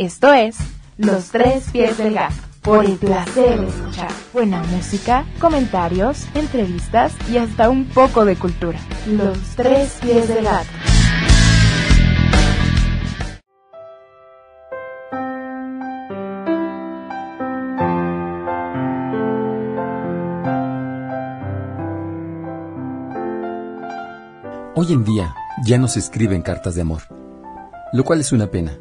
Esto es Los Tres Pies del Gato, por el placer de escuchar buena música, comentarios, entrevistas y hasta un poco de cultura. Los Tres Pies del Gato. Hoy en día ya no se escriben cartas de amor, lo cual es una pena.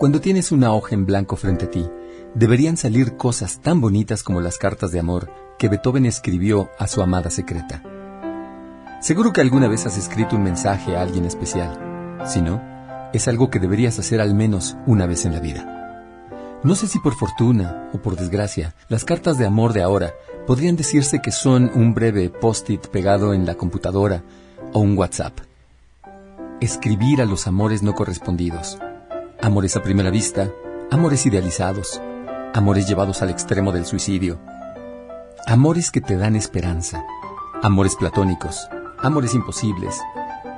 Cuando tienes una hoja en blanco frente a ti, deberían salir cosas tan bonitas como las cartas de amor que Beethoven escribió a su amada secreta. Seguro que alguna vez has escrito un mensaje a alguien especial. Si no, es algo que deberías hacer al menos una vez en la vida. No sé si por fortuna o por desgracia, las cartas de amor de ahora podrían decirse que son un breve post-it pegado en la computadora o un WhatsApp. Escribir a los amores no correspondidos. Amores a primera vista, amores idealizados, amores llevados al extremo del suicidio. Amores que te dan esperanza, amores platónicos, amores imposibles,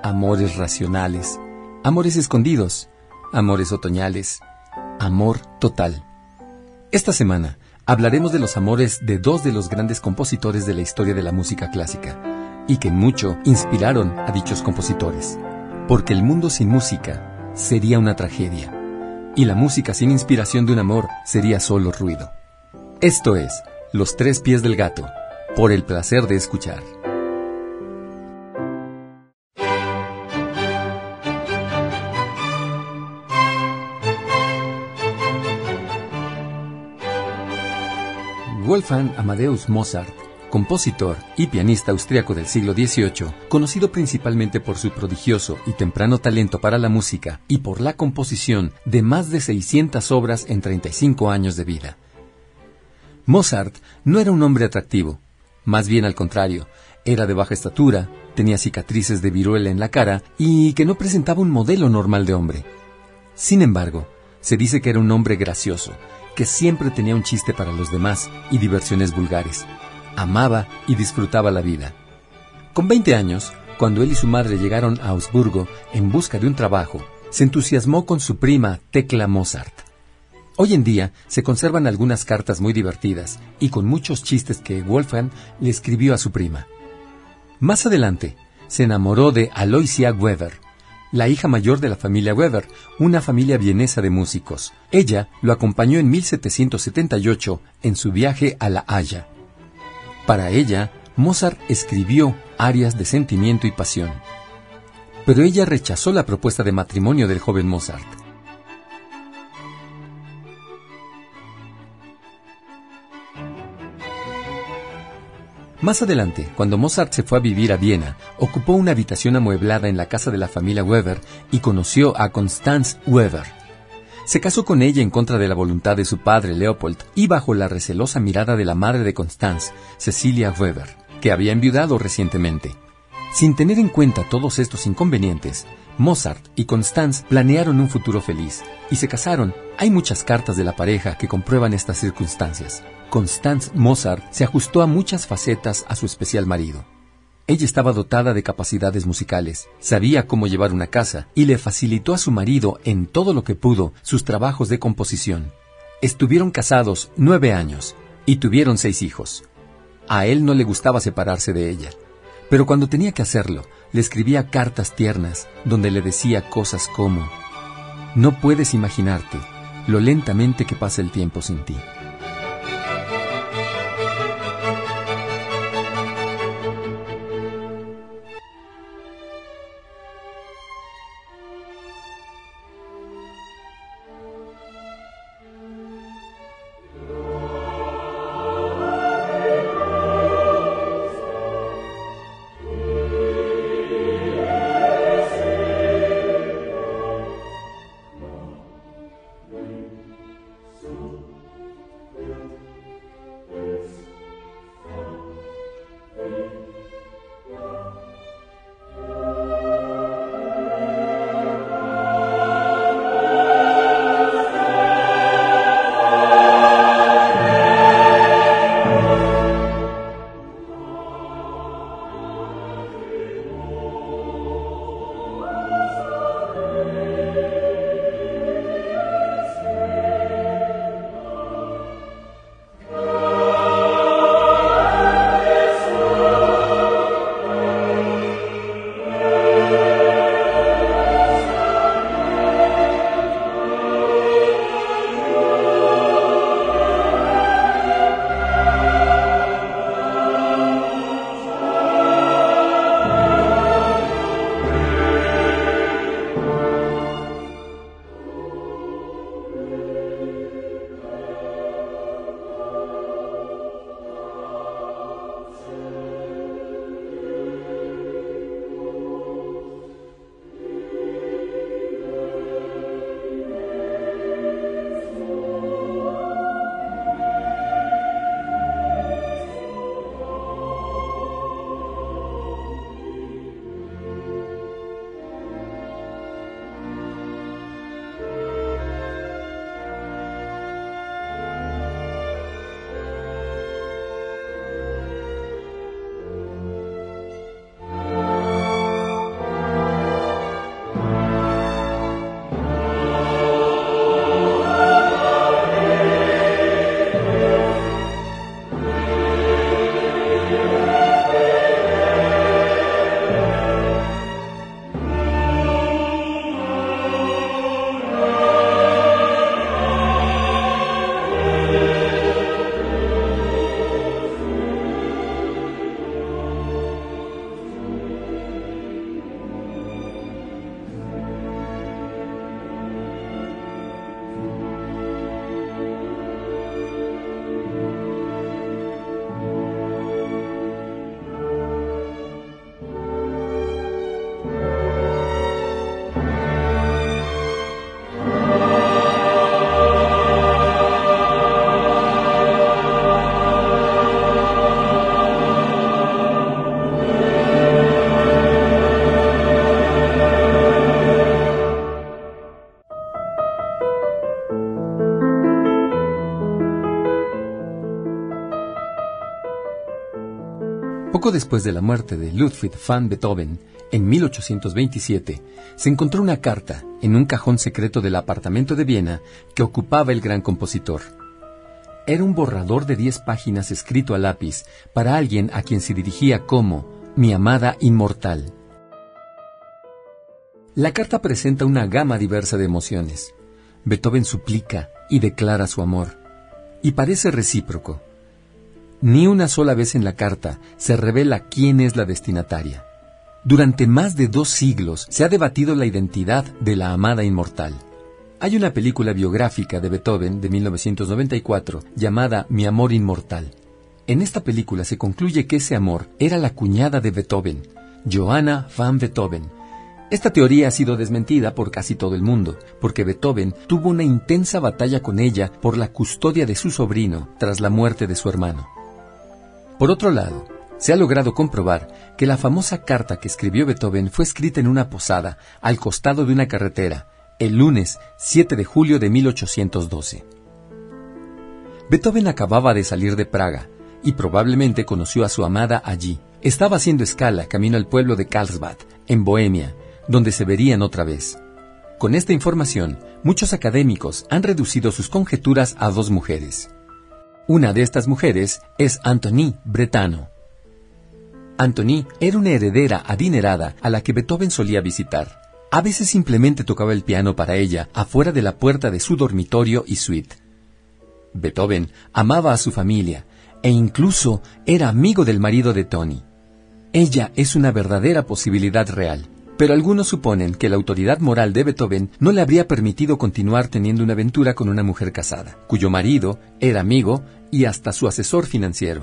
amores racionales, amores escondidos, amores otoñales, amor total. Esta semana hablaremos de los amores de dos de los grandes compositores de la historia de la música clásica, y que mucho inspiraron a dichos compositores, porque el mundo sin música sería una tragedia, y la música sin inspiración de un amor sería solo ruido. Esto es Los tres pies del gato, por el placer de escuchar. Wolfgang Amadeus Mozart, compositor y pianista austriaco del siglo XVIII, conocido principalmente por su prodigioso y temprano talento para la música y por la composición de más de 600 obras en 35 años de vida. Mozart no era un hombre atractivo, más bien al contrario, era de baja estatura, tenía cicatrices de viruela en la cara y que no presentaba un modelo normal de hombre. Sin embargo, se dice que era un hombre gracioso, que siempre tenía un chiste para los demás y diversiones vulgares. Amaba y disfrutaba la vida. Con 20 años, cuando él y su madre llegaron a Augsburgo en busca de un trabajo, se entusiasmó con su prima Tecla Mozart. Hoy en día se conservan algunas cartas muy divertidas y con muchos chistes que Wolfgang le escribió a su prima. Más adelante, se enamoró de Aloysia Weber, la hija mayor de la familia Weber, una familia vienesa de músicos. Ella lo acompañó en 1778 en su viaje a La Haya. Para ella, Mozart escribió arias de sentimiento y pasión. Pero ella rechazó la propuesta de matrimonio del joven Mozart. Más adelante, cuando Mozart se fue a vivir a Viena, ocupó una habitación amueblada en la casa de la familia Weber y conoció a Constance Weber. Se casó con ella en contra de la voluntad de su padre Leopold y bajo la recelosa mirada de la madre de Constance, Cecilia Weber, que había enviudado recientemente. Sin tener en cuenta todos estos inconvenientes, Mozart y Constance planearon un futuro feliz y se casaron. Hay muchas cartas de la pareja que comprueban estas circunstancias. Constance Mozart se ajustó a muchas facetas a su especial marido. Ella estaba dotada de capacidades musicales, sabía cómo llevar una casa y le facilitó a su marido en todo lo que pudo sus trabajos de composición. Estuvieron casados nueve años y tuvieron seis hijos. A él no le gustaba separarse de ella, pero cuando tenía que hacerlo, le escribía cartas tiernas donde le decía cosas como, no puedes imaginarte lo lentamente que pasa el tiempo sin ti. Poco después de la muerte de Ludwig van Beethoven, en 1827, se encontró una carta en un cajón secreto del apartamento de Viena que ocupaba el gran compositor. Era un borrador de diez páginas escrito a lápiz para alguien a quien se dirigía como mi amada inmortal. La carta presenta una gama diversa de emociones. Beethoven suplica y declara su amor, y parece recíproco. Ni una sola vez en la carta se revela quién es la destinataria. Durante más de dos siglos se ha debatido la identidad de la amada inmortal. Hay una película biográfica de Beethoven de 1994 llamada Mi amor inmortal. En esta película se concluye que ese amor era la cuñada de Beethoven, Johanna van Beethoven. Esta teoría ha sido desmentida por casi todo el mundo, porque Beethoven tuvo una intensa batalla con ella por la custodia de su sobrino tras la muerte de su hermano. Por otro lado, se ha logrado comprobar que la famosa carta que escribió Beethoven fue escrita en una posada al costado de una carretera el lunes 7 de julio de 1812. Beethoven acababa de salir de Praga y probablemente conoció a su amada allí. Estaba haciendo escala camino al pueblo de Karlsbad, en Bohemia, donde se verían otra vez. Con esta información, muchos académicos han reducido sus conjeturas a dos mujeres. Una de estas mujeres es Antonie Bretano. Antonie era una heredera adinerada a la que Beethoven solía visitar. A veces simplemente tocaba el piano para ella afuera de la puerta de su dormitorio y suite. Beethoven amaba a su familia e incluso era amigo del marido de Tony. Ella es una verdadera posibilidad real, pero algunos suponen que la autoridad moral de Beethoven no le habría permitido continuar teniendo una aventura con una mujer casada, cuyo marido era amigo y hasta su asesor financiero.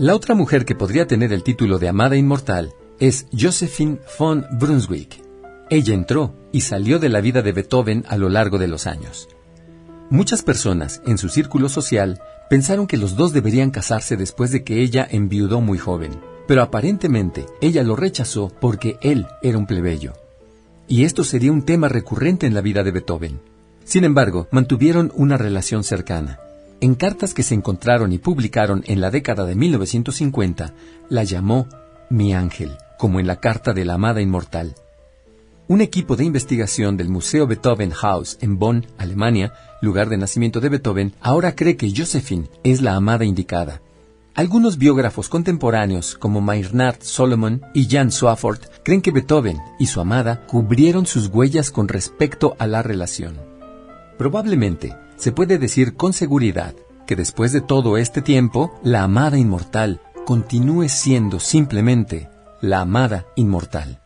La otra mujer que podría tener el título de amada inmortal es Josephine von Brunswick. Ella entró y salió de la vida de Beethoven a lo largo de los años. Muchas personas en su círculo social pensaron que los dos deberían casarse después de que ella enviudó muy joven, pero aparentemente ella lo rechazó porque él era un plebeyo. Y esto sería un tema recurrente en la vida de Beethoven. Sin embargo, mantuvieron una relación cercana. En cartas que se encontraron y publicaron en la década de 1950, la llamó mi ángel, como en la carta de la amada inmortal. Un equipo de investigación del Museo Beethoven House en Bonn, Alemania, lugar de nacimiento de Beethoven, ahora cree que Josephine es la amada indicada. Algunos biógrafos contemporáneos, como Myrnard Solomon y Jan Swafford, creen que Beethoven y su amada cubrieron sus huellas con respecto a la relación. Probablemente se puede decir con seguridad que después de todo este tiempo, la amada inmortal continúe siendo simplemente la amada inmortal.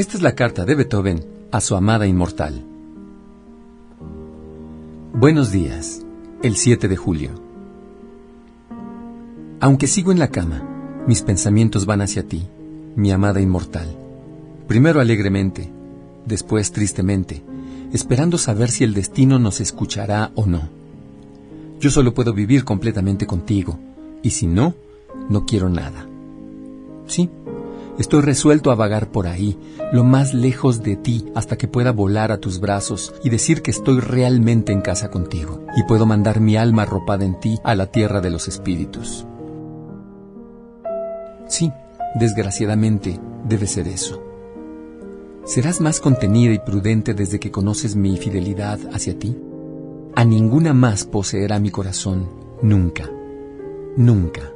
Esta es la carta de Beethoven a su amada inmortal. Buenos días, el 7 de julio. Aunque sigo en la cama, mis pensamientos van hacia ti, mi amada inmortal. Primero alegremente, después tristemente, esperando saber si el destino nos escuchará o no. Yo solo puedo vivir completamente contigo, y si no, no quiero nada. Sí, estoy resuelto a vagar por ahí, lo más lejos de ti, hasta que pueda volar a tus brazos y decir que estoy realmente en casa contigo, y puedo mandar mi alma arropada en ti a la tierra de los espíritus. Sí, desgraciadamente, debe ser eso. ¿Serás más contenida y prudente desde que conoces mi fidelidad hacia ti? A ninguna más poseerá mi corazón, nunca, nunca.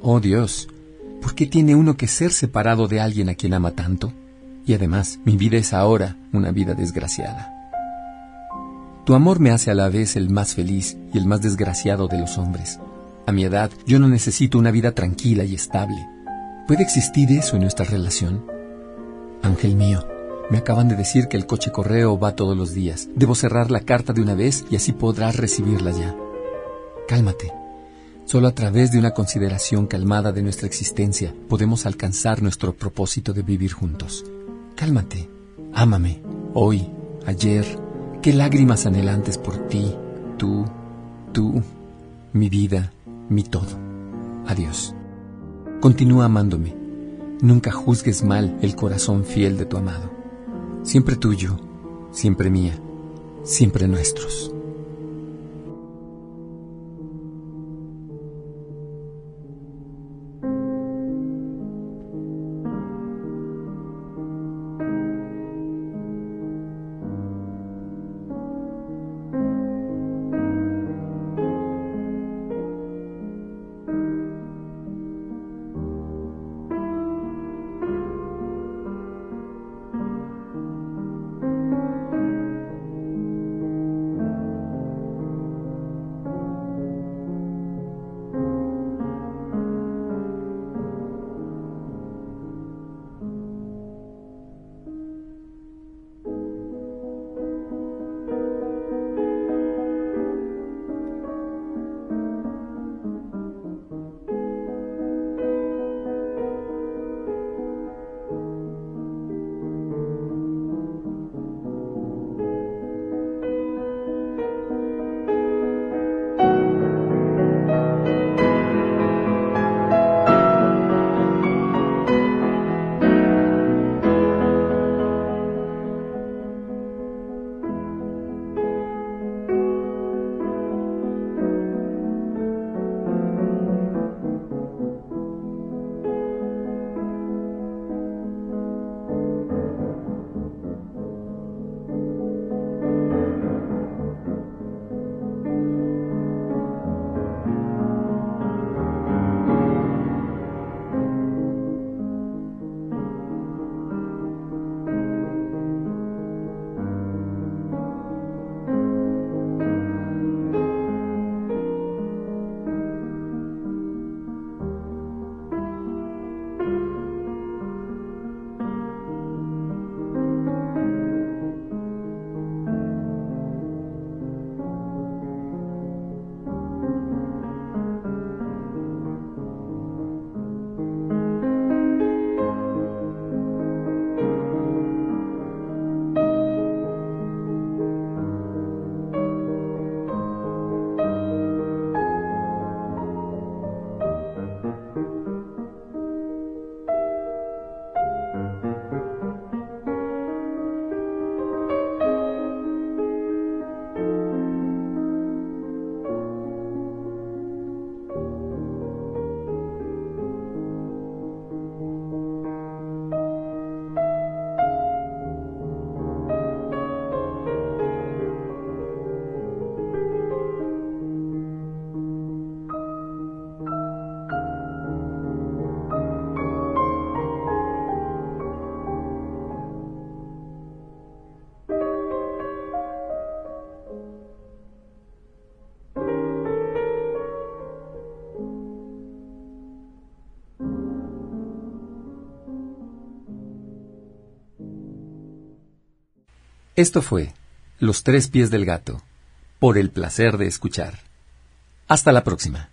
Oh Dios, ¿por qué tiene uno que ser separado de alguien a quien ama tanto? Y además, mi vida es ahora una vida desgraciada. Tu amor me hace a la vez el más feliz y el más desgraciado de los hombres. A mi edad, yo no necesito una vida tranquila y estable. ¿Puede existir eso en nuestra relación? Ángel mío, me acaban de decir que el coche correo va todos los días. Debo cerrar la carta de una vez y así podrás recibirla ya. Cálmate. Solo a través de una consideración calmada de nuestra existencia podemos alcanzar nuestro propósito de vivir juntos. Cálmate. Ámame. Hoy, ayer, qué lágrimas anhelantes por ti, tú, tú, mi vida, mi todo. Adiós. Continúa amándome. Nunca juzgues mal el corazón fiel de tu amado. Siempre tuyo, siempre mía, siempre nuestros. Esto fue Los tres pies del gato, por el placer de escuchar. Hasta la próxima.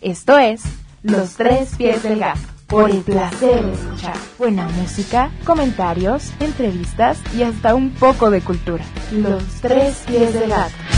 Esto es Los tres pies del gato, por el placer de escuchar. Buena música, comentarios, entrevistas y hasta un poco de cultura. Los tres pies del gato.